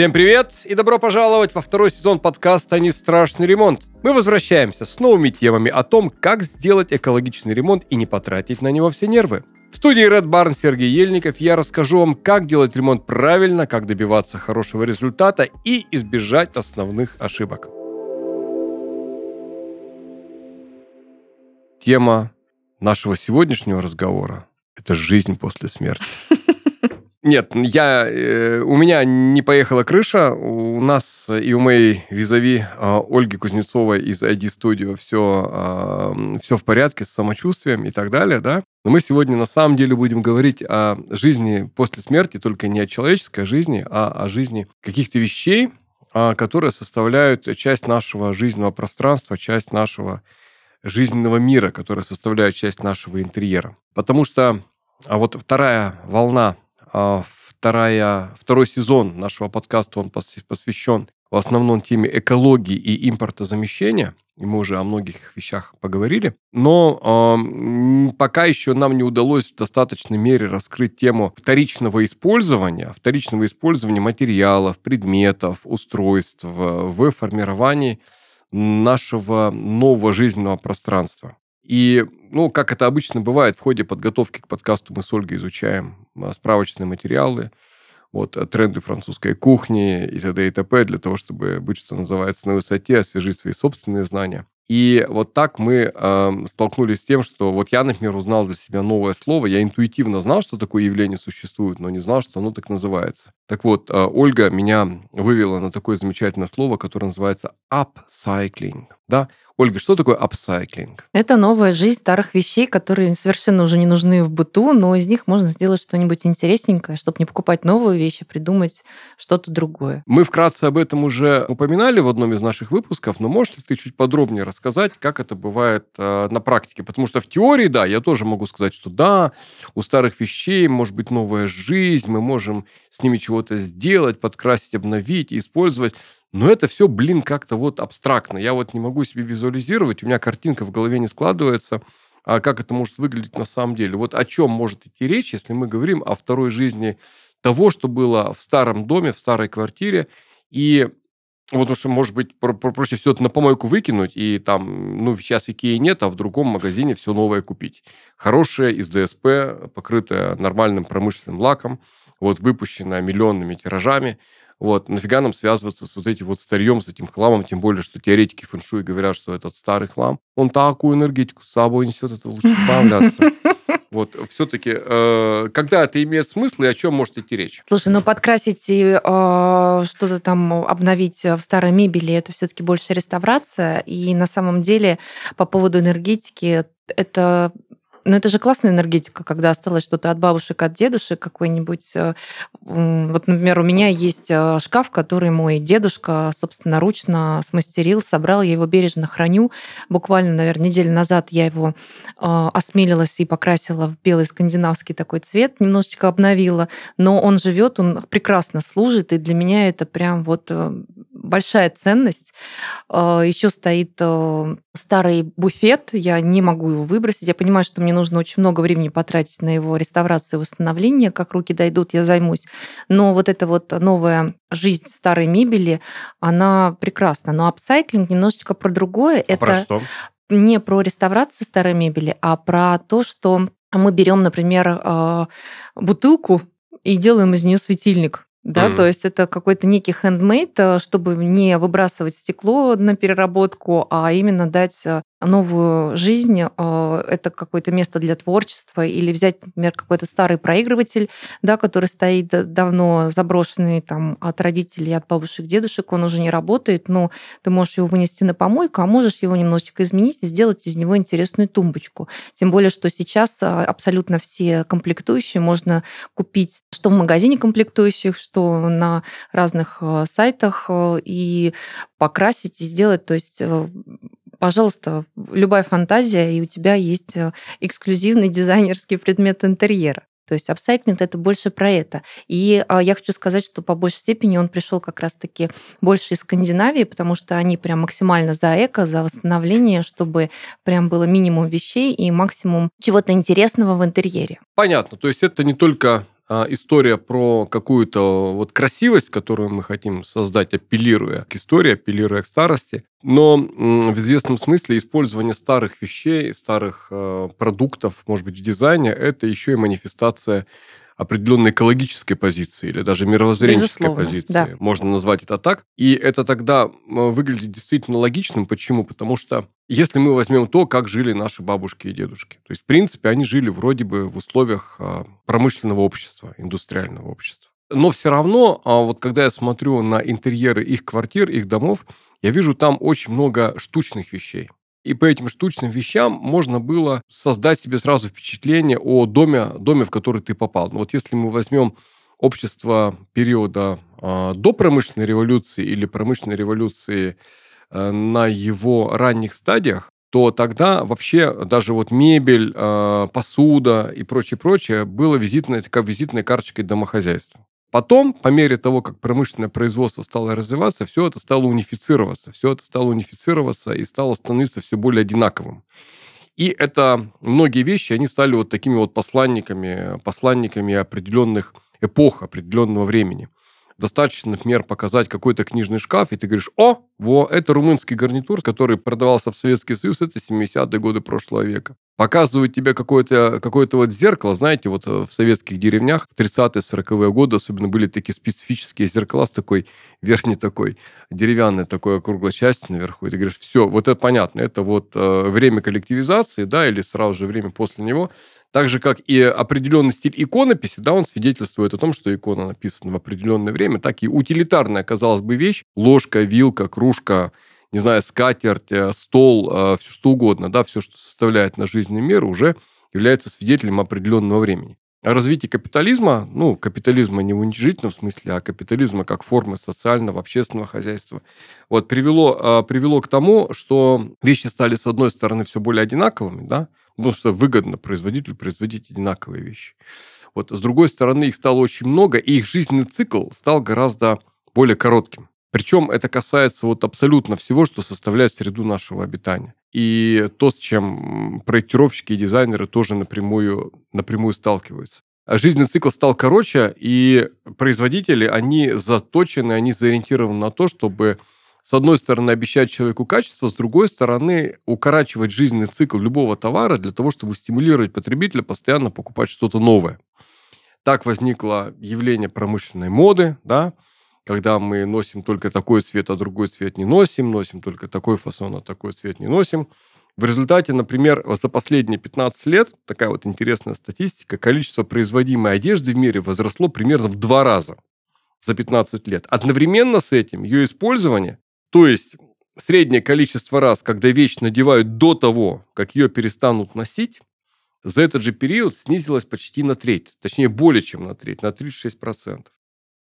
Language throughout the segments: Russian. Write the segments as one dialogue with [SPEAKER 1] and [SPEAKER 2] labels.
[SPEAKER 1] Всем привет и добро пожаловать во второй сезон подкаста «Не страшный ремонт». Мы возвращаемся с новыми темами о том, как сделать экологичный ремонт и не потратить на него все нервы. В студии Red Barn Сергей Ельников я расскажу вам, как делать ремонт правильно, как добиваться хорошего результата и избежать основных ошибок. Тема нашего сегодняшнего разговора – это жизнь после смерти. Нет, я, э, у меня не поехала крыша. У нас и у моей визави э, Ольги Кузнецовой из ID Studio все, э, все в порядке с самочувствием и так далее, да. Но мы сегодня на самом деле будем говорить о жизни после смерти, только не о человеческой жизни, а о жизни каких-то вещей, э, которые составляют часть нашего жизненного пространства, часть нашего жизненного мира, которые составляют часть нашего интерьера. Потому что а вот вторая волна а, вторая, второй сезон нашего подкаста, он посвящен в основном теме экологии и импортозамещения. И мы уже о многих вещах поговорили. Но э, пока еще нам не удалось в достаточной мере раскрыть тему вторичного использования, вторичного использования материалов, предметов, устройств в формировании нашего нового жизненного пространства. И, ну, как это обычно бывает, в ходе подготовки к подкасту мы с Ольгой изучаем а, справочные материалы, вот, э, тренды французской кухни и т.д. и т.п. для того, чтобы быть, что называется, на высоте, освежить свои собственные знания. И вот так мы э, столкнулись с тем, что вот я, например, узнал для себя новое слово. Я интуитивно знал, что такое явление существует, но не знал, что оно так называется. Так вот, э, Ольга меня вывела на такое замечательное слово, которое называется upcycling. Да? Ольга, что такое upcycling?
[SPEAKER 2] Это новая жизнь старых вещей, которые совершенно уже не нужны в быту, но из них можно сделать что-нибудь интересненькое, чтобы не покупать новую вещь, а придумать что-то другое.
[SPEAKER 1] Мы вкратце об этом уже упоминали в одном из наших выпусков, но можешь ли ты чуть подробнее рассказать? как это бывает э, на практике. Потому что в теории, да, я тоже могу сказать, что да, у старых вещей может быть новая жизнь, мы можем с ними чего-то сделать, подкрасить, обновить, использовать. Но это все, блин, как-то вот абстрактно. Я вот не могу себе визуализировать, у меня картинка в голове не складывается, а как это может выглядеть на самом деле. Вот о чем может идти речь, если мы говорим о второй жизни того, что было в старом доме, в старой квартире, и вот потому что, может быть, про про проще все это на помойку выкинуть, и там, ну, сейчас Икеи нет, а в другом магазине все новое купить. Хорошее из ДСП, покрытое нормальным промышленным лаком, вот, выпущенное миллионными тиражами. Вот, нафига нам связываться с вот этим вот старьем, с этим хламом, тем более, что теоретики фэншуй говорят, что этот старый хлам, он такую энергетику с собой несет, это лучше избавляться. Вот, все-таки, э, когда это имеет смысл и о чем может идти речь?
[SPEAKER 2] Слушай, ну подкрасить и э, что-то там обновить в старой мебели, это все-таки больше реставрация. И на самом деле по поводу энергетики это но это же классная энергетика, когда осталось что-то от бабушек, от дедушек, какой-нибудь... Э, вот, например, у меня есть э, шкаф, который мой дедушка собственно ручно смастерил, собрал, я его бережно храню. Буквально, наверное, неделю назад я его э, осмелилась и покрасила в белый скандинавский такой цвет, немножечко обновила, но он живет, он прекрасно служит, и для меня это прям вот большая ценность. Еще стоит старый буфет, я не могу его выбросить. Я понимаю, что мне нужно очень много времени потратить на его реставрацию и восстановление. Как руки дойдут, я займусь. Но вот эта вот новая жизнь старой мебели, она прекрасна. Но апсайклинг немножечко про другое.
[SPEAKER 1] А
[SPEAKER 2] Это
[SPEAKER 1] про что?
[SPEAKER 2] не про реставрацию старой мебели, а про то, что мы берем, например, а, бутылку и делаем из нее светильник да, mm. то есть это какой-то некий хендмейд, э, чтобы не выбрасывать стекло на переработку, а именно дать э, новую жизнь, э, это какое-то место для творчества, или взять, например, какой-то старый проигрыватель, да, который стоит давно заброшенный там от родителей, от бабушек, дедушек, он уже не работает, но ты можешь его вынести на помойку, а можешь его немножечко изменить и сделать из него интересную тумбочку. Тем более, что сейчас абсолютно все комплектующие можно купить что в магазине комплектующих, что на разных э, сайтах э, и покрасить и сделать. То есть э, пожалуйста, любая фантазия, и у тебя есть эксклюзивный дизайнерский предмет интерьера. То есть апсайклинг это больше про это. И а, я хочу сказать, что по большей степени он пришел как раз-таки больше из Скандинавии, потому что они прям максимально за эко, за восстановление, чтобы прям было минимум вещей и максимум чего-то интересного в интерьере.
[SPEAKER 1] Понятно. То есть это не только история про какую-то вот красивость, которую мы хотим создать, апеллируя к истории, апеллируя к старости. Но в известном смысле использование старых вещей, старых э, продуктов, может быть, в дизайне, это еще и манифестация определенной экологической позиции или даже мировоззренческой Безусловно, позиции. Да. Можно назвать это так. И это тогда выглядит действительно логичным. Почему? Потому что если мы возьмем то, как жили наши бабушки и дедушки, то есть, в принципе, они жили вроде бы в условиях а, промышленного общества, индустриального общества. Но все равно, а, вот когда я смотрю на интерьеры их квартир, их домов, я вижу там очень много штучных вещей. И по этим штучным вещам можно было создать себе сразу впечатление о доме, доме в который ты попал. Ну, вот если мы возьмем общество периода э, до промышленной революции или промышленной революции э, на его ранних стадиях, то тогда вообще даже вот мебель, э, посуда и прочее-прочее было визитной, как визитной карточкой домохозяйства. Потом, по мере того, как промышленное производство стало развиваться, все это стало унифицироваться. Все это стало унифицироваться и стало становиться все более одинаковым. И это многие вещи, они стали вот такими вот посланниками, посланниками определенных эпох, определенного времени. Достаточно, например, показать какой-то книжный шкаф, и ты говоришь, о, во, это румынский гарнитур, который продавался в Советский Союз, это 70-е годы прошлого века. Показывают тебе какое-то какое вот зеркало, знаете, вот э, в советских деревнях в 30-е, 40-е годы особенно были такие специфические зеркала с такой верхней такой деревянной такой округлой частью наверху, и ты говоришь, все, вот это понятно, это вот э, время коллективизации, да, или сразу же время после него, так же, как и определенный стиль иконописи, да, он свидетельствует о том, что икона написана в определенное время, так и утилитарная, казалось бы, вещь, ложка, вилка, кружка, не знаю, скатерть, э, стол, э, все что угодно, да, все, что составляет на жизненный мир, уже является свидетелем определенного времени. А развитие капитализма, ну, капитализма не в уничижительном смысле, а капитализма как формы социального, общественного хозяйства, вот, привело, э, привело к тому, что вещи стали, с одной стороны, все более одинаковыми, да, потому что выгодно производителю производить одинаковые вещи. Вот, с другой стороны, их стало очень много, и их жизненный цикл стал гораздо более коротким. Причем это касается вот абсолютно всего, что составляет среду нашего обитания. И то, с чем проектировщики и дизайнеры тоже напрямую, напрямую сталкиваются. А жизненный цикл стал короче, и производители, они заточены, они заориентированы на то, чтобы с одной стороны, обещать человеку качество, с другой стороны, укорачивать жизненный цикл любого товара для того, чтобы стимулировать потребителя постоянно покупать что-то новое. Так возникло явление промышленной моды, да, когда мы носим только такой цвет, а другой цвет не носим, носим только такой фасон, а такой цвет не носим. В результате, например, за последние 15 лет, такая вот интересная статистика, количество производимой одежды в мире возросло примерно в два раза за 15 лет. Одновременно с этим ее использование то есть среднее количество раз, когда вещь надевают до того, как ее перестанут носить, за этот же период снизилось почти на треть, точнее более чем на треть, на 36%.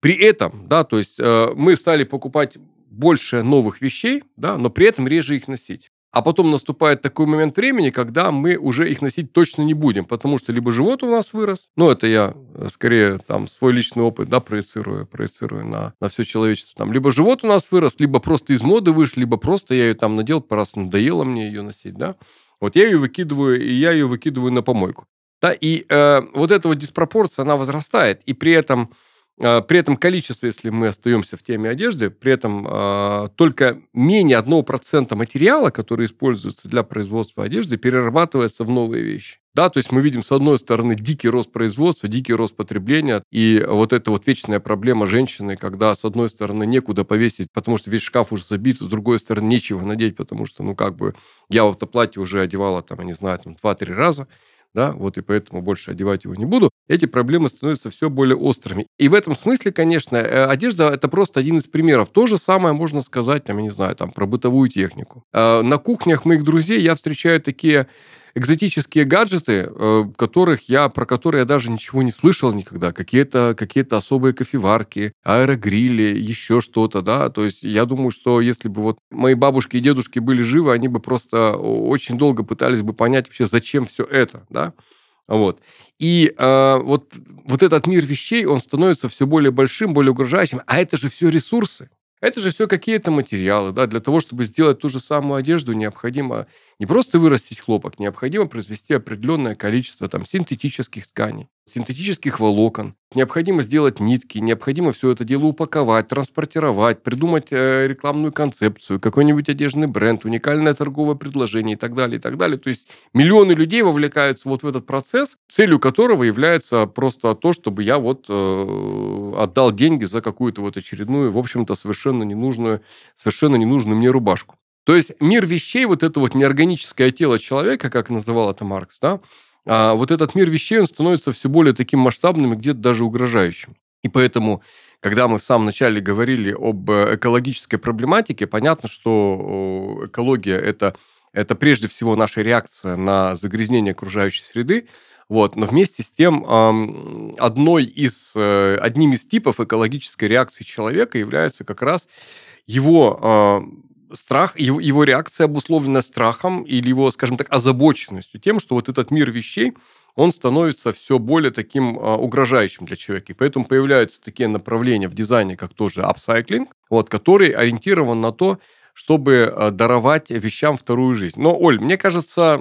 [SPEAKER 1] При этом, да, то есть э, мы стали покупать больше новых вещей, да, но при этом реже их носить. А потом наступает такой момент времени, когда мы уже их носить точно не будем, потому что либо живот у нас вырос, ну, это я э, скорее там свой личный опыт, да, проецирую, проецирую на, на все человечество. Там, либо живот у нас вырос, либо просто из моды вышли, либо просто я ее там надел, по раз надоело мне ее носить, да. Вот я ее выкидываю, и я ее выкидываю на помойку. Да, и э, вот эта вот диспропорция, она возрастает, и при этом при этом количество, если мы остаемся в теме одежды, при этом э, только менее 1% материала, который используется для производства одежды, перерабатывается в новые вещи. Да, то есть мы видим, с одной стороны, дикий рост производства, дикий рост потребления, и вот эта вот вечная проблема женщины, когда, с одной стороны, некуда повесить, потому что весь шкаф уже забит, с другой стороны, нечего надеть, потому что, ну, как бы, я вот это платье уже одевала, там, я не знаю, там, 2-3 раза, да, вот и поэтому больше одевать его не буду, эти проблемы становятся все более острыми. И в этом смысле, конечно, э, одежда – это просто один из примеров. То же самое можно сказать, там, я не знаю, там, про бытовую технику. Э, на кухнях моих друзей я встречаю такие экзотические гаджеты, э, которых я, про которые я даже ничего не слышал никогда. Какие-то какие особые кофеварки, аэрогрили, еще что-то, да. То есть я думаю, что если бы вот мои бабушки и дедушки были живы, они бы просто очень долго пытались бы понять вообще, зачем все это, да. Вот. И э, вот, вот этот мир вещей, он становится все более большим, более угрожающим. А это же все ресурсы. Это же все какие-то материалы, да, для того, чтобы сделать ту же самую одежду, необходимо не просто вырастить хлопок, необходимо произвести определенное количество там, синтетических тканей, синтетических волокон. Необходимо сделать нитки, необходимо все это дело упаковать, транспортировать, придумать э, рекламную концепцию, какой-нибудь одежный бренд, уникальное торговое предложение и так далее, и так далее. То есть миллионы людей вовлекаются вот в этот процесс, целью которого является просто то, чтобы я вот э, отдал деньги за какую-то вот очередную, в общем-то, совершенно ненужную, совершенно ненужную мне рубашку. То есть мир вещей, вот это вот неорганическое тело человека, как называл это Маркс, да, а вот этот мир вещей, он становится все более таким масштабным и где-то даже угрожающим. И поэтому, когда мы в самом начале говорили об э, экологической проблематике, понятно, что экология это, это прежде всего наша реакция на загрязнение окружающей среды, вот. Но вместе с тем одной из, э, одним из типов экологической реакции человека является как раз его а, страх, его, его реакция обусловлена страхом или его, скажем так, озабоченностью тем, что вот этот мир вещей, он становится все более таким а, угрожающим для человека. И поэтому появляются такие направления в дизайне, как тоже апсайклинг, вот, который ориентирован на то, чтобы а, даровать вещам вторую жизнь. Но, Оль, мне кажется,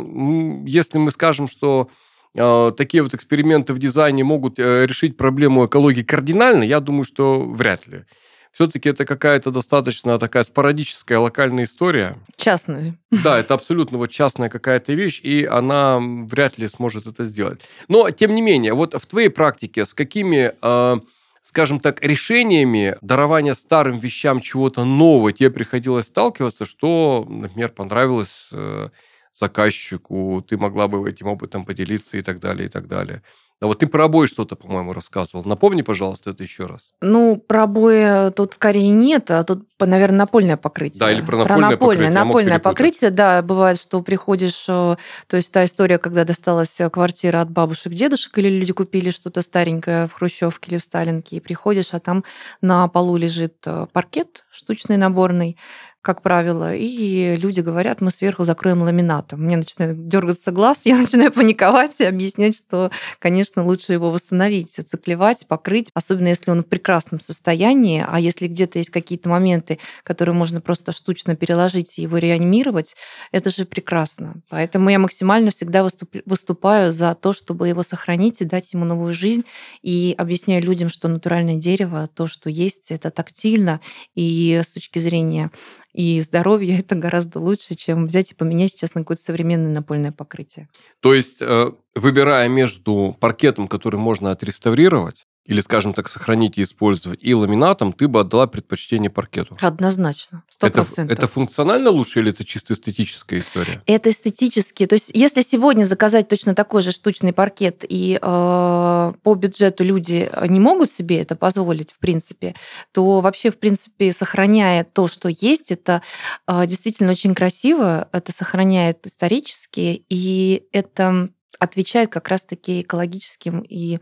[SPEAKER 1] если мы скажем, что э, такие вот эксперименты в дизайне могут э, решить проблему экологии кардинально, я думаю, что вряд ли все-таки это какая-то достаточно такая спорадическая локальная история.
[SPEAKER 2] Частная.
[SPEAKER 1] Да, это абсолютно вот частная какая-то вещь, и она вряд ли сможет это сделать. Но, тем не менее, вот в твоей практике с какими, э, скажем так, решениями дарования старым вещам чего-то нового тебе приходилось сталкиваться, что, например, понравилось э, заказчику, ты могла бы этим опытом поделиться и так далее, и так далее. А вот ты про обои что-то, по-моему, рассказывал. Напомни, пожалуйста, это еще раз.
[SPEAKER 2] Ну, про обои тут скорее нет, а тут, наверное, напольное покрытие.
[SPEAKER 1] Да, или про напольное, про напольное покрытие.
[SPEAKER 2] Напольное покрытие, да, бывает, что приходишь, э, то есть та история, когда досталась квартира от бабушек, дедушек, или люди купили что-то старенькое в Хрущевке или в Сталинке, и приходишь, а там на полу лежит э, паркет штучный наборный, как правило, и люди говорят, мы сверху закроем ламинатом. Мне начинает дергаться глаз, я начинаю паниковать и объяснять, что, конечно, лучше его восстановить, оциклевать, покрыть, особенно если он в прекрасном состоянии, а если где-то есть какие-то моменты, которые можно просто штучно переложить и его реанимировать, это же прекрасно. Поэтому я максимально всегда выступаю за то, чтобы его сохранить и дать ему новую жизнь, и объясняю людям, что натуральное дерево, то, что есть, это тактильно, и с точки зрения и здоровье это гораздо лучше, чем взять и поменять сейчас на какое-то современное напольное покрытие.
[SPEAKER 1] То есть, э, выбирая между паркетом, который можно отреставрировать, или, скажем так, сохранить и использовать, и ламинатом, ты бы отдала предпочтение паркету.
[SPEAKER 2] Однозначно, сто процентов.
[SPEAKER 1] Это, это функционально лучше или это чисто эстетическая история?
[SPEAKER 2] Это эстетически. То есть, если сегодня заказать точно такой же штучный паркет, и э, по бюджету люди не могут себе это позволить, в принципе, то вообще, в принципе, сохраняя то, что есть, это э, действительно очень красиво, это сохраняет исторически, и это отвечает как раз-таки экологическим и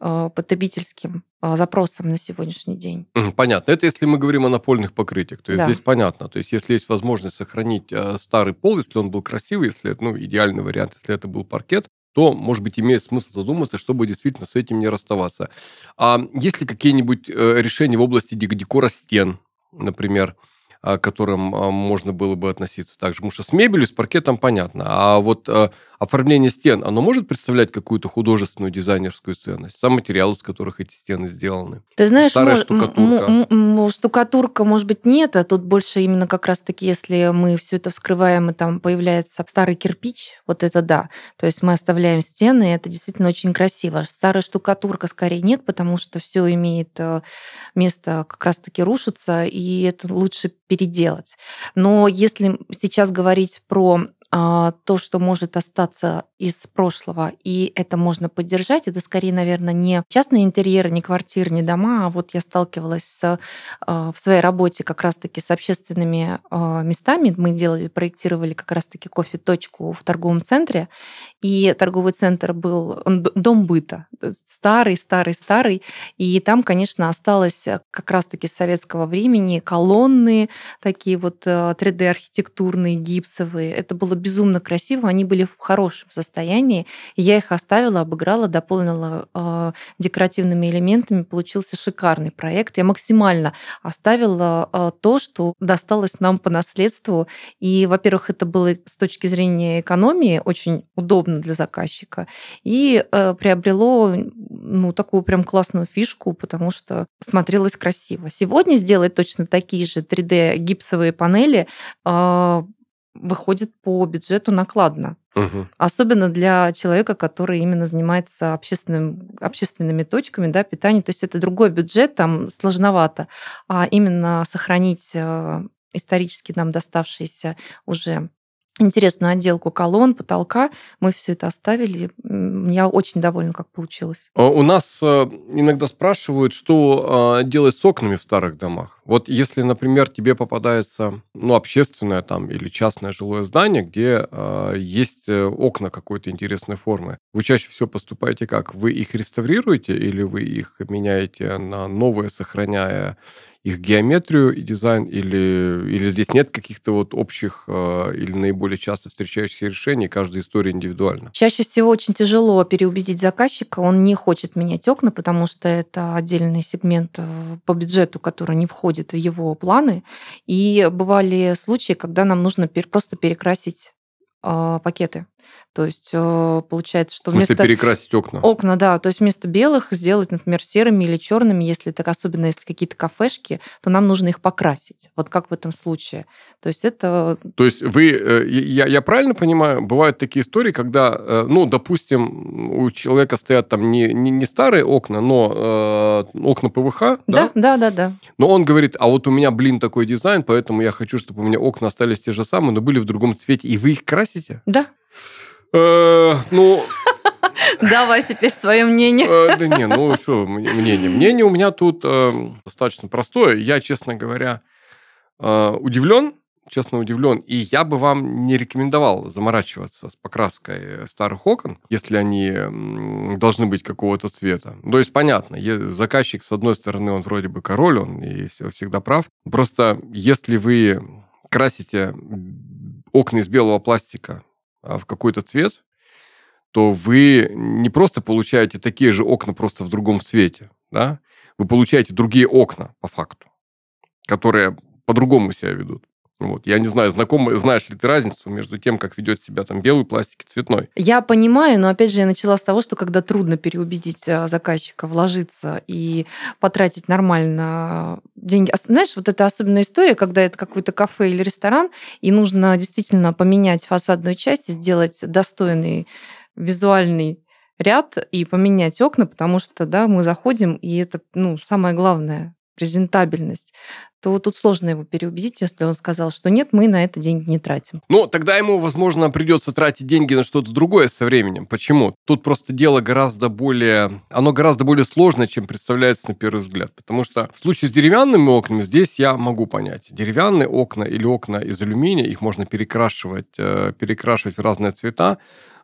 [SPEAKER 2] э, потребительским э, запросам на сегодняшний день.
[SPEAKER 1] Понятно. Это если мы говорим о напольных покрытиях. То есть да. здесь понятно. То есть если есть возможность сохранить э, старый пол, если он был красивый, если это ну, идеальный вариант, если это был паркет, то, может быть, имеет смысл задуматься, чтобы действительно с этим не расставаться. А есть ли какие-нибудь решения в области декора стен, например, к которым а, можно было бы относиться также. Потому что с мебелью, с паркетом понятно. А вот а, оформление стен, оно может представлять какую-то художественную дизайнерскую ценность? Сам материал, из которых эти стены сделаны.
[SPEAKER 2] Ты знаешь, Старая мож, штукатурка. штукатурка, может быть, нет, а тут больше именно как раз-таки, если мы все это вскрываем, и там появляется старый кирпич, вот это да. То есть мы оставляем стены, и это действительно очень красиво. Старая штукатурка скорее нет, потому что все имеет э, место как раз-таки рушиться, и это лучше переделать. Но если сейчас говорить про то, что может остаться из прошлого, и это можно поддержать, это скорее, наверное, не частные интерьеры, не квартиры, не дома, а вот я сталкивалась с, а, в своей работе как раз-таки с общественными а, местами. Мы делали, проектировали как раз-таки кофе-точку в торговом центре, и торговый центр был дом быта, старый, старый, старый, и там, конечно, осталось как раз-таки с советского времени колонны, такие вот 3D-архитектурные, гипсовые. Это было безумно красиво, они были в хорошем состоянии. Я их оставила, обыграла, дополнила э, декоративными элементами. Получился шикарный проект. Я максимально оставила э, то, что досталось нам по наследству. И, во-первых, это было с точки зрения экономии очень удобно для заказчика. И э, приобрело ну, такую прям классную фишку, потому что смотрелось красиво. Сегодня сделать точно такие же 3D гипсовые панели э, выходит по бюджету накладно.
[SPEAKER 1] Угу.
[SPEAKER 2] Особенно для человека, который именно занимается общественным, общественными точками да, питания. То есть это другой бюджет, там сложновато. А именно сохранить э, исторически нам доставшиеся уже интересную отделку колонн, потолка. Мы все это оставили. Я очень довольна, как получилось.
[SPEAKER 1] А у нас э, иногда спрашивают, что а, делать с окнами в старых домах. Вот если, например, тебе попадается ну, общественное там или частное жилое здание, где э, есть окна какой-то интересной формы, вы чаще всего поступаете как? Вы их реставрируете или вы их меняете на новые, сохраняя их геометрию и дизайн, или, или здесь нет каких-то вот общих э, или наиболее часто встречающихся решений, каждая история индивидуальна?
[SPEAKER 2] Чаще всего очень тяжело переубедить заказчика, он не хочет менять окна, потому что это отдельный сегмент э, по бюджету, который не входит в его планы. И бывали случаи, когда нам нужно просто перекрасить э, пакеты. То есть э, получается, что
[SPEAKER 1] в смысле
[SPEAKER 2] вместо...
[SPEAKER 1] перекрасить окна?
[SPEAKER 2] Окна, да. То есть вместо белых сделать, например, серыми или черными, если это особенно если какие-то кафешки, то нам нужно их покрасить. Вот как в этом случае. То есть это...
[SPEAKER 1] То есть вы, э, я, я правильно понимаю, бывают такие истории, когда, э, ну, допустим, у человека стоят там не, не, не старые окна, но э, окна ПВХ,
[SPEAKER 2] да? Да, да, да, да.
[SPEAKER 1] Но он говорит, а вот у меня, блин, такой дизайн, поэтому я хочу, чтобы у меня окна остались те же самые, но были в другом цвете, и вы их красите?
[SPEAKER 2] Да.
[SPEAKER 1] Э, ну...
[SPEAKER 2] Давай теперь свое мнение.
[SPEAKER 1] Э, да не, ну что, мнение. Мнение у меня тут э, достаточно простое. Я, честно говоря, удивлен, честно удивлен. И я бы вам не рекомендовал заморачиваться с покраской старых окон, если они должны быть какого-то цвета. То есть, понятно, заказчик, с одной стороны, он вроде бы король, он и всегда прав. Просто если вы красите окна из белого пластика в какой-то цвет, то вы не просто получаете такие же окна просто в другом цвете, да? Вы получаете другие окна по факту, которые по-другому себя ведут. Вот. Я не знаю, знаком, знаешь ли ты разницу между тем, как ведет себя там белый пластик и цветной?
[SPEAKER 2] Я понимаю, но опять же я начала с того, что когда трудно переубедить а, заказчика вложиться и потратить нормально деньги. Знаешь, вот это особенная история, когда это какой-то кафе или ресторан, и нужно действительно поменять фасадную часть и сделать достойный визуальный ряд и поменять окна, потому что да, мы заходим, и это ну, самое главное презентабельность, то тут сложно его переубедить, если он сказал, что нет, мы на это деньги не тратим.
[SPEAKER 1] Ну, тогда ему, возможно, придется тратить деньги на что-то другое со временем. Почему? Тут просто дело гораздо более... Оно гораздо более сложное, чем представляется на первый взгляд. Потому что в случае с деревянными окнами здесь я могу понять. Деревянные окна или окна из алюминия, их можно перекрашивать, э, перекрашивать в разные цвета.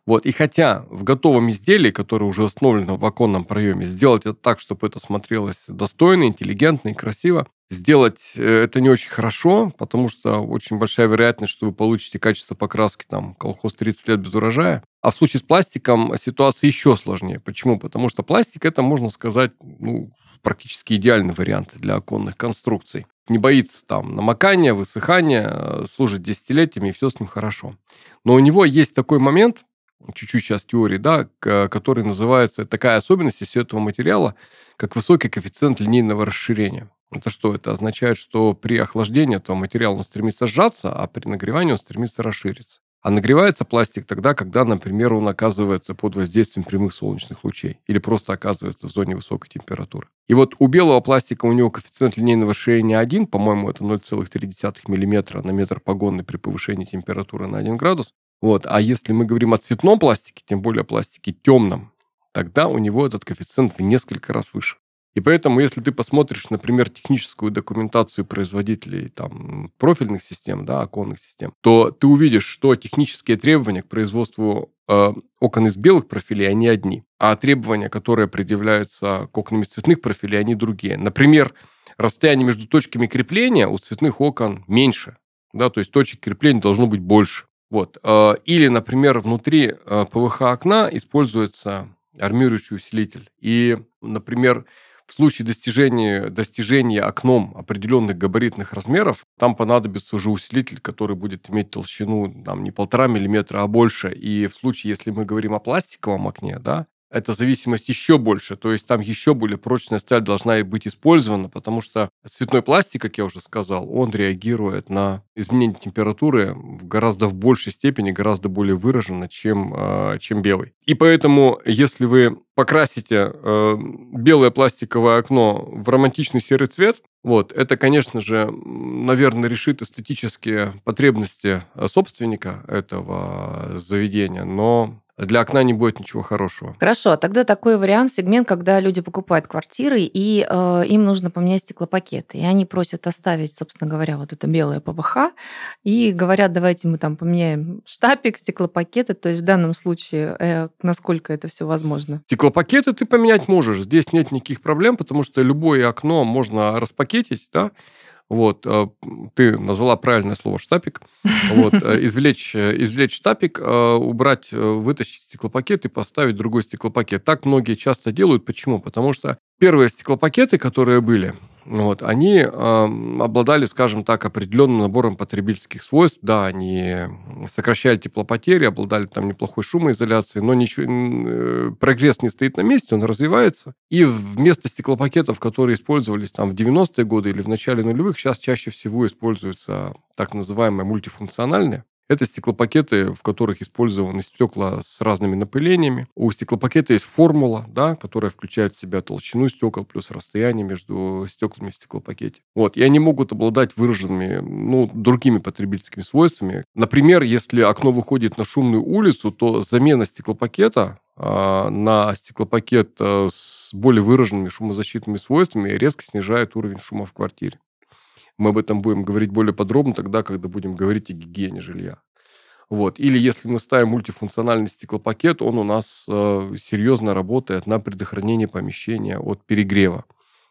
[SPEAKER 1] Вот. И хотя в готовом изделии, которое уже установлено в оконном проеме, сделать это так, чтобы это смотрелось достойно, интеллигентно и красиво, сделать э, это не очень хорошо, потому что очень большая вероятность, что вы получите качество покраски там колхоз 30 лет без урожая. А в случае с пластиком ситуация еще сложнее. Почему? Потому что пластик это, можно сказать, ну, практически идеальный вариант для оконных конструкций. Не боится там намокания, высыхания, э, служит десятилетиями, и все с ним хорошо. Но у него есть такой момент, чуть-чуть сейчас теории, да, который называется, такая особенность из этого материала, как высокий коэффициент линейного расширения. Это что? Это означает, что при охлаждении этого материала он стремится сжаться, а при нагревании он стремится расшириться. А нагревается пластик тогда, когда, например, он оказывается под воздействием прямых солнечных лучей или просто оказывается в зоне высокой температуры. И вот у белого пластика у него коэффициент линейного расширения 1, по-моему, это 0,3 мм на метр погонный при повышении температуры на 1 градус. Вот. А если мы говорим о цветном пластике, тем более о пластике темном, тогда у него этот коэффициент в несколько раз выше. И поэтому, если ты посмотришь, например, техническую документацию производителей там, профильных систем, да, оконных систем, то ты увидишь, что технические требования к производству э, окон из белых профилей, они одни. А требования, которые предъявляются к окнам из цветных профилей, они другие. Например, расстояние между точками крепления у цветных окон меньше. Да, то есть точек крепления должно быть больше. Вот. Э, или, например, внутри э, ПВХ окна используется армирующий усилитель. И, например, в случае достижения, достижения окном определенных габаритных размеров, там понадобится уже усилитель, который будет иметь толщину там, не полтора миллиметра, а больше. И в случае, если мы говорим о пластиковом окне, да, эта зависимость еще больше, то есть там еще более прочная сталь должна быть использована, потому что цветной пластик, как я уже сказал, он реагирует на изменение температуры в гораздо в большей степени, гораздо более выраженно, чем, а, чем белый. И поэтому, если вы покрасите э, белое пластиковое окно в романтичный серый цвет, вот, это, конечно же, наверное, решит эстетические потребности собственника этого заведения, но для окна не будет ничего хорошего.
[SPEAKER 2] Хорошо, тогда такой вариант, сегмент, когда люди покупают квартиры, и э, им нужно поменять стеклопакеты. И они просят оставить, собственно говоря, вот это белое ПВХ, и говорят, давайте мы там поменяем штапик, стеклопакеты. То есть в данном случае, э, насколько это все возможно?
[SPEAKER 1] Стеклопакеты ты поменять можешь. Здесь нет никаких проблем, потому что любое окно можно распакетить, да, вот, э, ты назвала правильное слово штапик. Вот, э, извлечь, э, извлечь штапик, убрать, вытащить стеклопакет и поставить другой стеклопакет. Так многие часто делают. Почему? Потому что первые стеклопакеты, которые были, вот, они э, обладали, скажем так, определенным набором потребительских свойств. Да, они сокращали теплопотери, обладали там неплохой шумоизоляцией, но ничего, э, прогресс не стоит на месте, он развивается. И вместо стеклопакетов, которые использовались там в 90-е годы или в начале нулевых, сейчас чаще всего используются так называемые мультифункциональные. Это стеклопакеты, в которых использованы стекла с разными напылениями. У стеклопакета есть формула, да, которая включает в себя толщину стекол плюс расстояние между стеклами в стеклопакете. Вот. И они могут обладать выраженными, ну, другими потребительскими свойствами. Например, если окно выходит на шумную улицу, то замена стеклопакета а, на стеклопакет э, с более выраженными шумозащитными свойствами резко снижает уровень шума в квартире. Мы об этом будем говорить более подробно тогда, когда будем говорить о гигиене жилья. Вот. Или если мы ставим мультифункциональный стеклопакет, он у нас э, серьезно работает на предохранение помещения от перегрева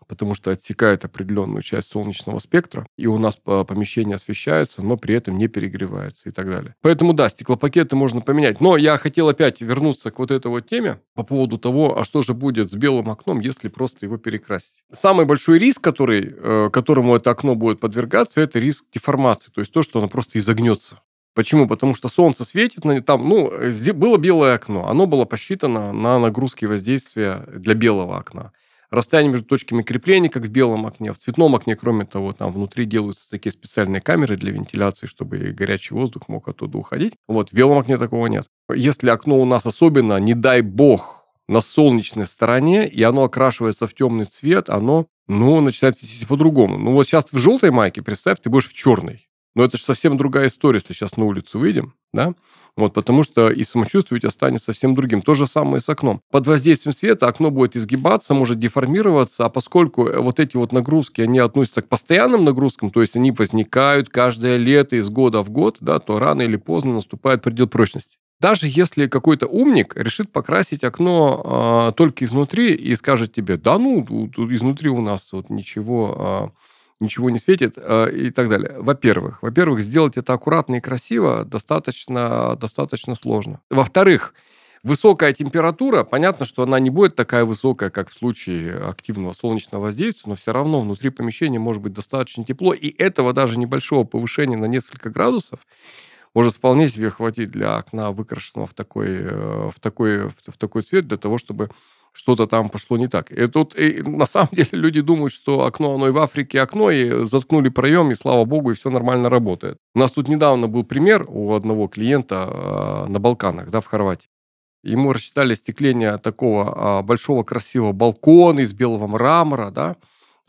[SPEAKER 1] потому что отсекает определенную часть солнечного спектра, и у нас помещение освещается, но при этом не перегревается и так далее. Поэтому да, стеклопакеты можно поменять. Но я хотел опять вернуться к вот этой вот теме по поводу того, а что же будет с белым окном, если просто его перекрасить. Самый большой риск, который, э, которому это окно будет подвергаться, это риск деформации, то есть то, что оно просто изогнется. Почему? Потому что солнце светит, там, ну, было белое окно, оно было посчитано на нагрузки воздействия для белого окна расстояние между точками крепления, как в белом окне. В цветном окне, кроме того, там внутри делаются такие специальные камеры для вентиляции, чтобы горячий воздух мог оттуда уходить. Вот, в белом окне такого нет. Если окно у нас особенно, не дай бог, на солнечной стороне, и оно окрашивается в темный цвет, оно, ну, начинает вести по-другому. Ну, вот сейчас в желтой майке, представь, ты будешь в черной. Но это же совсем другая история, если сейчас на улицу выйдем, да? Вот, потому что и самочувствие у тебя станет совсем другим. То же самое и с окном. Под воздействием света окно будет изгибаться, может деформироваться, а поскольку э, вот эти вот нагрузки, они относятся к постоянным нагрузкам, то есть они возникают каждое лето из года в год, да, то рано или поздно наступает предел прочности. Даже если какой-то умник решит покрасить окно э, только изнутри и скажет тебе, да ну, тут изнутри у нас тут ничего э, ничего не светит э, и так далее. Во-первых, во-первых, сделать это аккуратно и красиво достаточно, достаточно сложно. Во-вторых, высокая температура, понятно, что она не будет такая высокая, как в случае активного солнечного воздействия, но все равно внутри помещения может быть достаточно тепло, и этого даже небольшого повышения на несколько градусов может вполне себе хватить для окна, выкрашенного в такой, э, в такой, в такой цвет, для того, чтобы что-то там пошло не так. И тут и на самом деле люди думают, что окно, оно и в Африке окно, и заткнули проем, и слава богу, и все нормально работает. У нас тут недавно был пример у одного клиента э, на Балканах, да, в Хорватии. Ему рассчитали стекление такого э, большого красивого балкона из белого мрамора, да,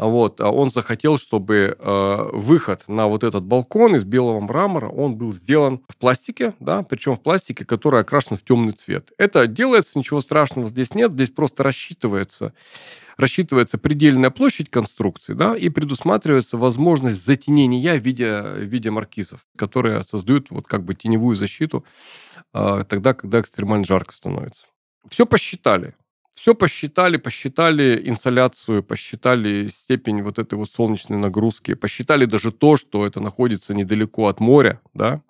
[SPEAKER 1] вот, а он захотел, чтобы э, выход на вот этот балкон из белого мрамора, он был сделан в пластике, да, причем в пластике, который окрашен в темный цвет. Это делается, ничего страшного здесь нет, здесь просто рассчитывается рассчитывается предельная площадь конструкции, да, и предусматривается возможность затенения в виде, в виде маркизов, которые создают вот как бы теневую защиту э, тогда, когда экстремально жарко становится. Все посчитали. Все посчитали, посчитали инсоляцию, посчитали степень вот этой вот солнечной нагрузки, посчитали даже то, что это находится недалеко от моря, да,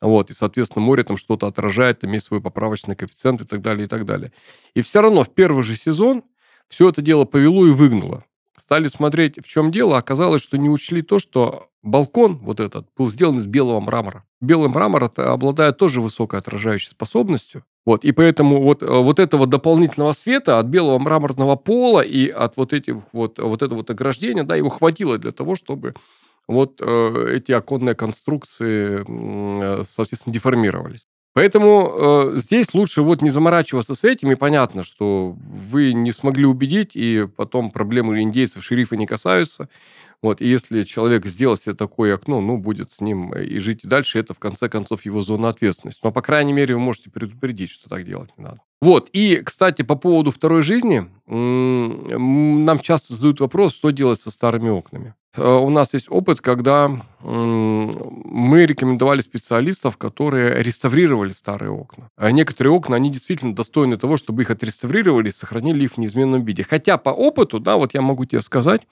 [SPEAKER 1] Вот, и, соответственно, море там что-то отражает, имеет свой поправочный коэффициент и так далее, и так далее. И все равно в первый же сезон все это дело повело и выгнуло. Стали смотреть, в чем дело. Оказалось, что не учли то, что балкон вот этот был сделан из белого мрамора. Белый мрамор обладает тоже высокой отражающей способностью. Вот, и поэтому вот, э, вот этого дополнительного света от белого мраморного пола и от вот этих вот, вот этого вот ограждения, да, его хватило для того, чтобы вот э, эти оконные конструкции, э, соответственно, деформировались. Поэтому э, здесь лучше вот не заморачиваться с этим, и понятно, что вы не смогли убедить, и потом проблемы индейцев шерифа не касаются. Вот, и если человек сделал себе такое окно, ну, будет с ним и жить и дальше, это, в конце концов, его зона ответственности. Но, по крайней мере, вы можете предупредить, что так делать не надо. Вот, и, кстати, по поводу второй жизни, нам часто задают вопрос, что делать со старыми окнами. Э, у нас есть опыт, когда мы рекомендовали специалистов, которые реставрировали старые окна. А некоторые окна, они действительно достойны того, чтобы их отреставрировали и сохранили их в неизменном виде. Хотя по опыту, да, вот я могу тебе сказать,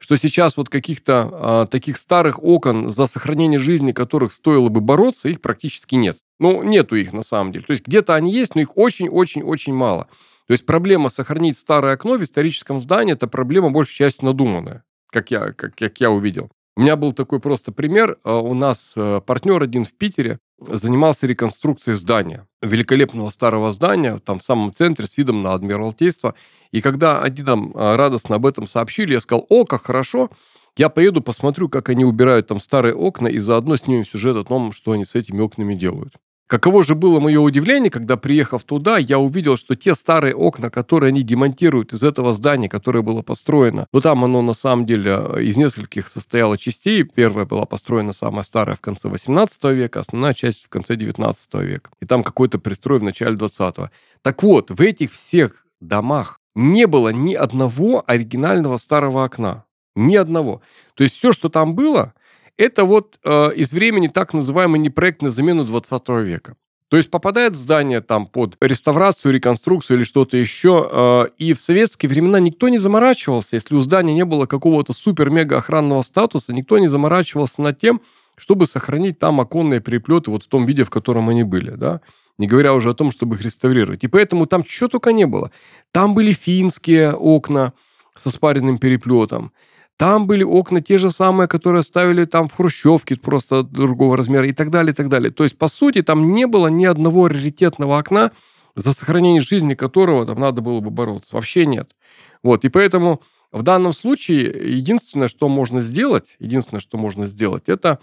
[SPEAKER 1] что сейчас вот каких-то а, таких старых окон, за сохранение жизни которых стоило бы бороться, их практически нет. Ну, нету их на самом деле. То есть где-то они есть, но их очень-очень-очень мало. То есть проблема сохранить старое окно в историческом здании – это проблема большей частью надуманная как я, как, как я увидел. У меня был такой просто пример. А, у нас э, партнер один в Питере занимался реконструкцией здания, великолепного старого здания, там в самом центре, с видом на Адмиралтейство. И когда они там а, радостно об этом сообщили, я сказал, о, как хорошо, я поеду, посмотрю, как они убирают там старые окна, и заодно снимем сюжет о том, что они с этими окнами делают. Каково же было мое удивление, когда, приехав туда, я увидел, что те старые окна, которые они демонтируют из этого здания, которое было построено, ну там оно на самом деле э, из нескольких состояло частей. Первая была построена самая старая в конце 18 века, основная часть в конце 19 века. И там какой-то пристрой в начале 20 -го. Так вот, в этих всех домах не было ни одного оригинального старого окна. Ни одного. То есть все, что там было, это вот э, из времени так называемой непроектной замены 20 века. То есть попадает здание там под реставрацию, реконструкцию или что-то еще. Э, и в советские времена никто не заморачивался, если у здания не было какого-то супер-мега охранного статуса, никто не заморачивался над тем, чтобы сохранить там оконные переплеты вот в том виде, в котором они были, да, не говоря уже о том, чтобы их реставрировать. И поэтому там что только не было. Там были финские окна со спаренным переплетом, там были окна те же самые, которые ставили там в Хрущевке, просто другого размера и так далее, и так далее. То есть, по сути, там не было ни одного раритетного окна, за сохранение жизни которого там надо было бы бороться. Вообще нет. Вот, и поэтому в данном случае единственное, что можно сделать, единственное, что можно сделать, это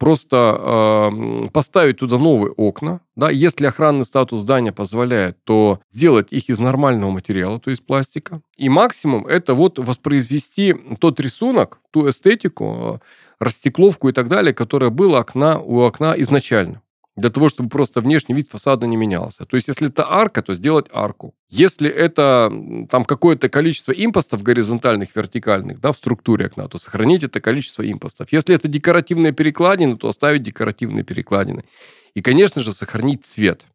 [SPEAKER 1] просто э, поставить туда новые окна. Да? Если охранный статус здания позволяет, то сделать их из нормального материала, то есть пластика. И максимум это вот воспроизвести тот рисунок, ту эстетику, э, растекловку и так далее, которая была окна, у окна изначально для того, чтобы просто внешний вид фасада не менялся. То есть, если это арка, то сделать арку. Если это там какое-то количество импостов горизонтальных, вертикальных, да, в структуре окна, то сохранить это количество импостов. Если это декоративные перекладины, то оставить декоративные перекладины. И, конечно же, сохранить цвет,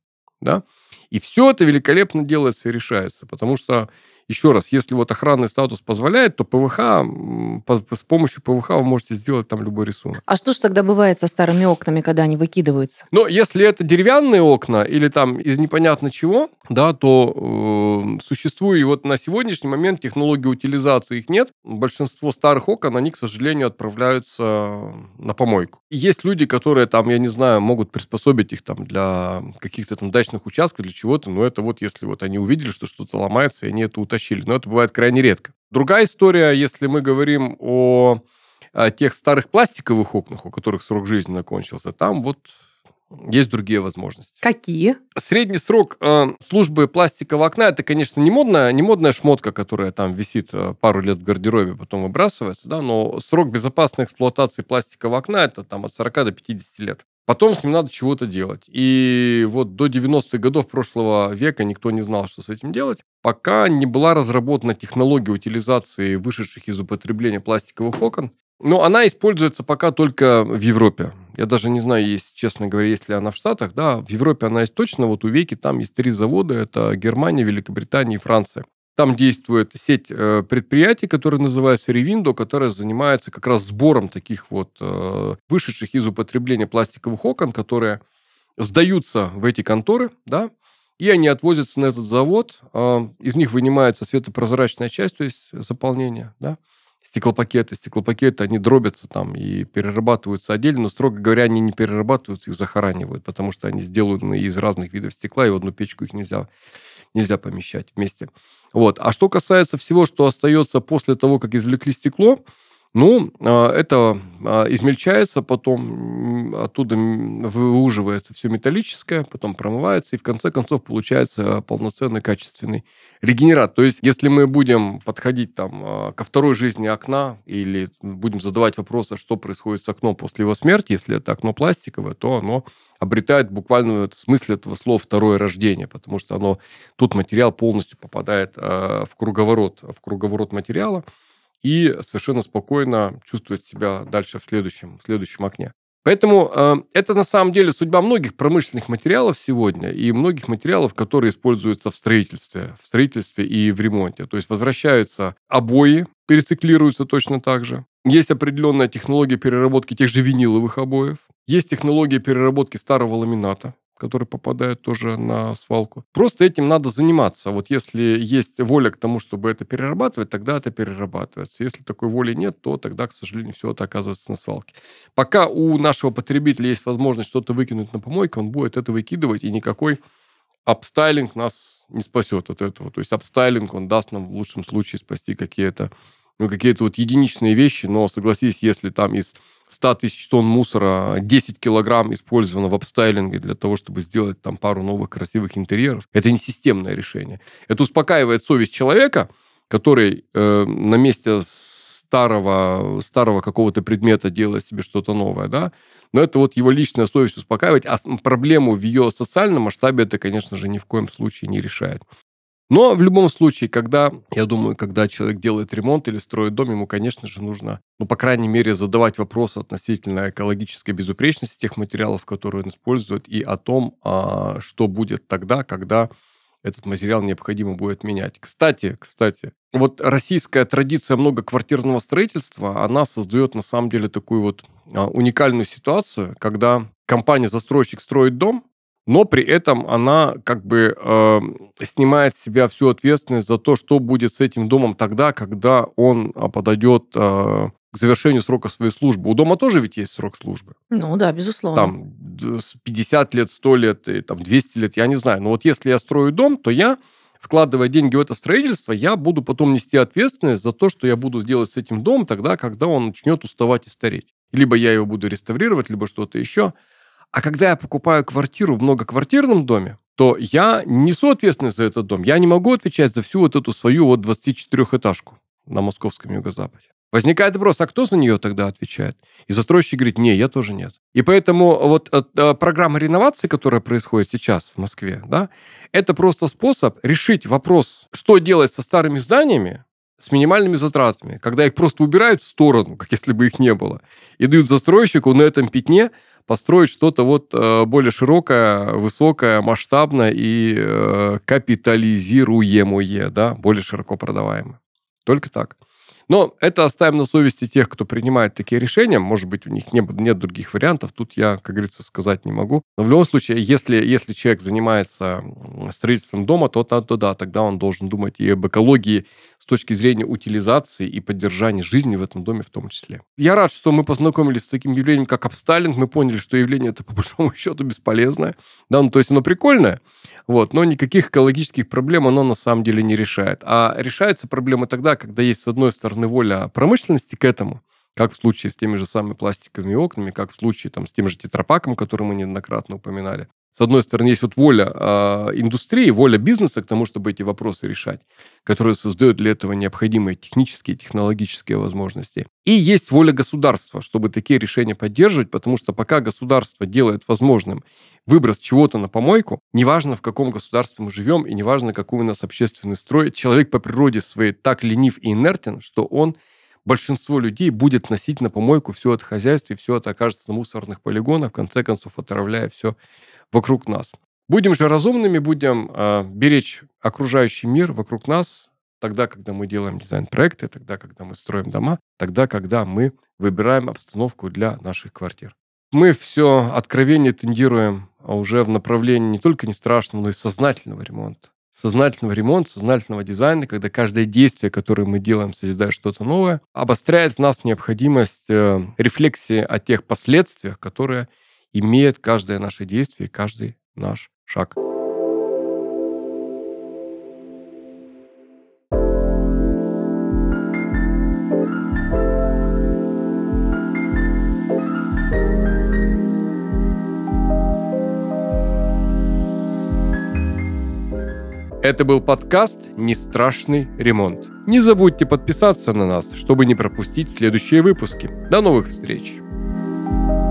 [SPEAKER 1] да. И все это великолепно делается и решается, потому что еще раз, если вот охранный статус позволяет, то ПВХ, с помощью ПВХ вы можете сделать там любой рисунок.
[SPEAKER 2] А что же тогда бывает со старыми окнами, когда они выкидываются?
[SPEAKER 1] Ну, если это деревянные окна или там из непонятно чего, да, то э, существует вот на сегодняшний момент технологии утилизации их нет. Большинство старых окон, они, к сожалению, отправляются на помойку. И есть люди, которые там, я не знаю, могут приспособить их там для каких-то там дачных участков, для чего-то, но это вот если вот они увидели, что что-то ломается, и они это утащили утащили, но это бывает крайне редко. Другая история, если мы говорим о, о тех старых пластиковых окнах, у которых срок жизни закончился, там вот есть другие возможности.
[SPEAKER 2] Какие?
[SPEAKER 1] Средний срок э, службы пластикового окна это, конечно, не модная, не модная шмотка, которая там висит э, пару лет в гардеробе, потом выбрасывается, да, но срок безопасной эксплуатации пластикового окна это там от 40 до 50 лет. Потом с ним надо чего-то делать. И вот до 90-х годов прошлого века никто не знал, что с этим делать, пока не была разработана технология утилизации вышедших из употребления пластиковых окон. Но она используется пока только в Европе. Я даже не знаю, есть, честно говоря, есть ли она в Штатах. Да, в Европе она есть точно. Вот у Веки там есть три завода. Это Германия, Великобритания и Франция. Там действует сеть э, предприятий, которая называется Revindo, которая занимается как раз сбором таких вот э, вышедших из употребления пластиковых окон, которые сдаются в эти конторы, да, и они отвозятся на этот завод, а, из них вынимается светопрозрачная часть, то есть заполнение, да, стеклопакеты. Стеклопакеты, они дробятся там и перерабатываются отдельно, но, строго говоря, они не перерабатываются, их захоранивают, потому что они сделаны из разных видов стекла, и в одну печку их нельзя, нельзя помещать вместе. Вот. А что касается всего, что остается после того, как извлекли стекло, ну, а, это а, измельчается, потом оттуда выуживается все металлическое, потом промывается, и в конце концов получается полноценный качественный регенерат. То есть, если мы будем подходить там а, ко второй жизни окна или будем задавать вопросы, что происходит с окном после его смерти, если это окно пластиковое, то оно обретает буквально в смысле этого слова второе рождение, потому что оно, тут материал полностью попадает в круговорот, в круговорот материала, и совершенно спокойно чувствовать себя дальше в следующем, в следующем окне. Поэтому э, это на самом деле судьба многих промышленных материалов сегодня и многих материалов, которые используются в строительстве, в строительстве и в ремонте. То есть возвращаются обои, перециклируются точно так же. Есть определенная технология переработки тех же виниловых обоев. Есть технология переработки старого ламината которые попадают тоже на свалку. Просто этим надо заниматься. Вот если есть воля к тому, чтобы это перерабатывать, тогда это перерабатывается. Если такой воли нет, то тогда, к сожалению, все это оказывается на свалке. Пока у нашего потребителя есть возможность что-то выкинуть на помойку, он будет это выкидывать, и никакой апстайлинг нас не спасет от этого. То есть апстайлинг, он даст нам в лучшем случае спасти какие-то ну, какие-то вот единичные вещи, но согласись, если там из 100 тысяч тонн мусора 10 килограмм использовано в апстайлинге для того, чтобы сделать там пару новых красивых интерьеров, это не системное решение. Это успокаивает совесть человека, который э, на месте старого, старого какого-то предмета делает себе что-то новое, да, но это вот его личная совесть успокаивает, а проблему в ее социальном масштабе это, конечно же, ни в коем случае не решает. Но в любом случае, когда, я думаю, когда человек делает ремонт или строит дом, ему, конечно же, нужно, ну, по крайней мере, задавать вопросы относительно экологической безупречности тех материалов, которые он использует, и о том, а, что будет тогда, когда этот материал необходимо будет менять. Кстати, кстати, вот российская традиция многоквартирного строительства, она создает на самом деле такую вот а, уникальную ситуацию, когда компания-застройщик строит дом, но при этом она как бы э, снимает с себя всю ответственность за то, что будет с этим домом тогда, когда он а, подойдет э, к завершению срока своей службы. У дома тоже ведь есть срок службы.
[SPEAKER 2] Ну да, безусловно.
[SPEAKER 1] Там 50 лет, 100 лет, и, там 200 лет, я не знаю. Но вот если я строю дом, то я, вкладывая деньги в это строительство, я буду потом нести ответственность за то, что я буду делать с этим домом тогда, когда он начнет уставать и стареть. Либо я его буду реставрировать, либо что-то еще. А когда я покупаю квартиру в многоквартирном доме, то я несу ответственность за этот дом. Я не могу отвечать за всю вот эту свою вот 24-этажку на московском юго-западе. Возникает вопрос, а кто за нее тогда отвечает? И застройщик говорит, не, я тоже нет. И поэтому вот э, э, программа реновации, которая происходит сейчас в Москве, да, это просто способ решить вопрос, что делать со старыми зданиями, с минимальными затратами, когда их просто убирают в сторону, как если бы их не было, и дают застройщику на этом пятне построить что-то вот э, более широкое, высокое, масштабное и э, капитализируемое, да, более широко продаваемое. Только так. Но это оставим на совести тех, кто принимает такие решения. Может быть, у них не, нет других вариантов. Тут я, как говорится, сказать не могу. Но в любом случае, если, если человек занимается строительством дома, то, то, то да, тогда он должен думать и об экологии с точки зрения утилизации и поддержания жизни в этом доме в том числе. Я рад, что мы познакомились с таким явлением, как апстайлинг. Мы поняли, что явление это по большому счету бесполезное. Да, ну то есть оно прикольное, вот, но никаких экологических проблем оно на самом деле не решает. А решаются проблемы тогда, когда есть, с одной стороны, воля промышленности к этому, как в случае с теми же самыми пластиковыми окнами, как в случае там, с тем же тетрапаком, который мы неоднократно упоминали с одной стороны, есть вот воля э, индустрии, воля бизнеса к тому, чтобы эти вопросы решать, которая создает для этого необходимые технические и технологические возможности. И есть воля государства, чтобы такие решения поддерживать, потому что пока государство делает возможным выброс чего-то на помойку, неважно, в каком государстве мы живем, и неважно, какой у нас общественный строй, человек по природе своей так ленив и инертен, что он большинство людей будет носить на помойку все это хозяйство, и все это окажется на мусорных полигонах, в конце концов отравляя все вокруг нас. Будем же разумными, будем э, беречь окружающий мир вокруг нас, тогда, когда мы делаем дизайн-проекты, тогда, когда мы строим дома, тогда, когда мы выбираем обстановку для наших квартир. мы все откровение тендируем а уже в направлении не только не страшного, но и сознательного ремонта. Сознательного ремонта, сознательного дизайна, когда каждое действие, которое мы делаем, созидая что-то новое, обостряет в нас необходимость э, рефлексии о тех последствиях, которые имеет каждое наше действие, каждый наш шаг. Это был подкаст «Не страшный ремонт». Не забудьте подписаться на нас, чтобы не пропустить следующие выпуски. До новых встреч! thank you